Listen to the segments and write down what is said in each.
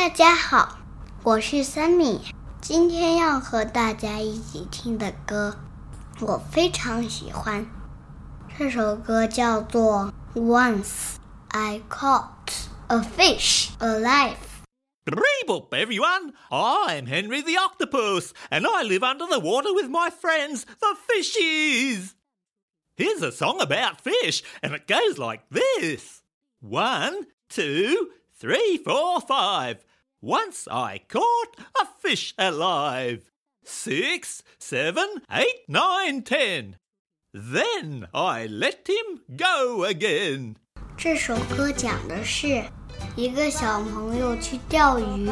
大家好，我是三米。今天要和大家一起听的歌，我非常喜欢。这首歌叫做《Once I Caught a Fish Alive》。Reap up, everyone! I'm Henry the Octopus, and I live under the water with my friends, the fishies! Here's a song about fish, and it goes like this One, two, three, four, five. Once I caught a fish alive. Six, seven, eight, nine, ten. Then I let him go again. 这首歌讲的是一个小朋友去钓鱼，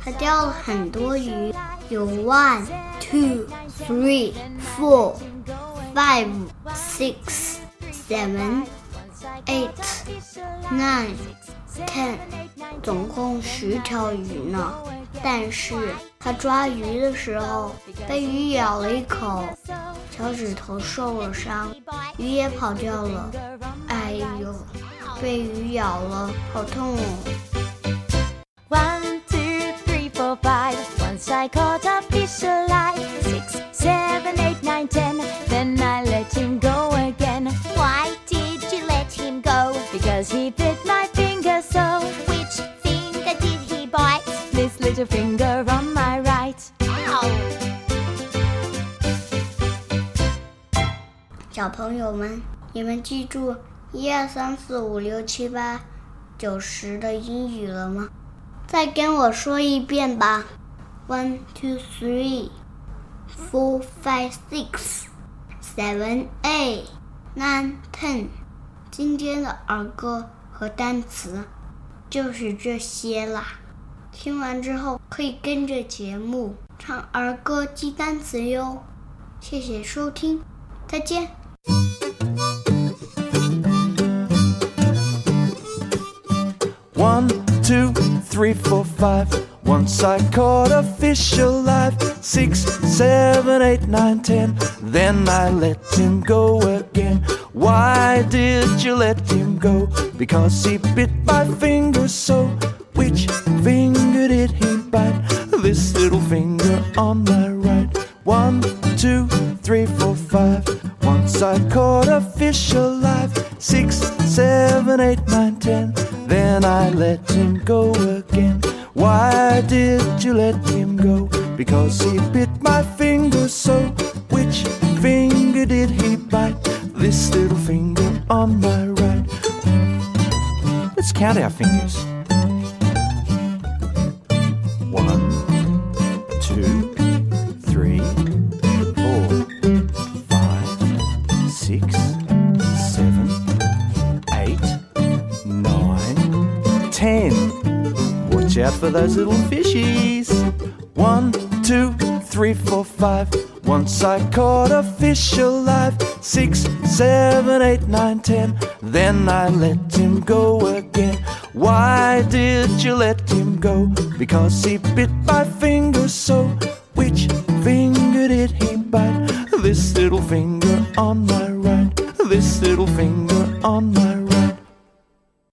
他钓了很多鱼，有 one, two, three, four, five, six, seven, Eight, nine, ten，总共十条鱼呢。但是他抓鱼的时候被鱼咬了一口，小指头受了伤，鱼也跑掉了。哎呦！被鱼咬了，好痛哦！One, two, three, four, five. Once I caught a fish alive. Six, seven, eight, nine, ten. Then I let him This little finger on my right. 小朋友们，你们记住一二三四五六七八九十的英语了吗？再跟我说一遍吧。One two three four five six seven eight nine ten。今天的儿歌和单词就是这些啦。听完之后可以跟着节目唱儿歌记单词哟。谢谢收听，再见。One, two, three, four, five. Once I caught a fish alive. Six, seven, eight, nine, ten. Then I let him go again. Why did you let him go? Because he bit my finger so. Which finger did he bite? This little finger on my right. One, two, three, four, five. Once I caught a fish alive. Six, seven, eight, nine, ten. Then I let him go again. Why did you let him go? Because he bit my finger so. Which finger did he bite? This little finger on my right. Let's count our fingers. Watch out for those little fishies. One, two, three, four, five. Once I caught a fish alive. Six, seven, eight, nine, ten. Then I let him go again. Why did you let him go? Because he bit my finger so. Which finger did he bite? This little finger on my right. This little finger on my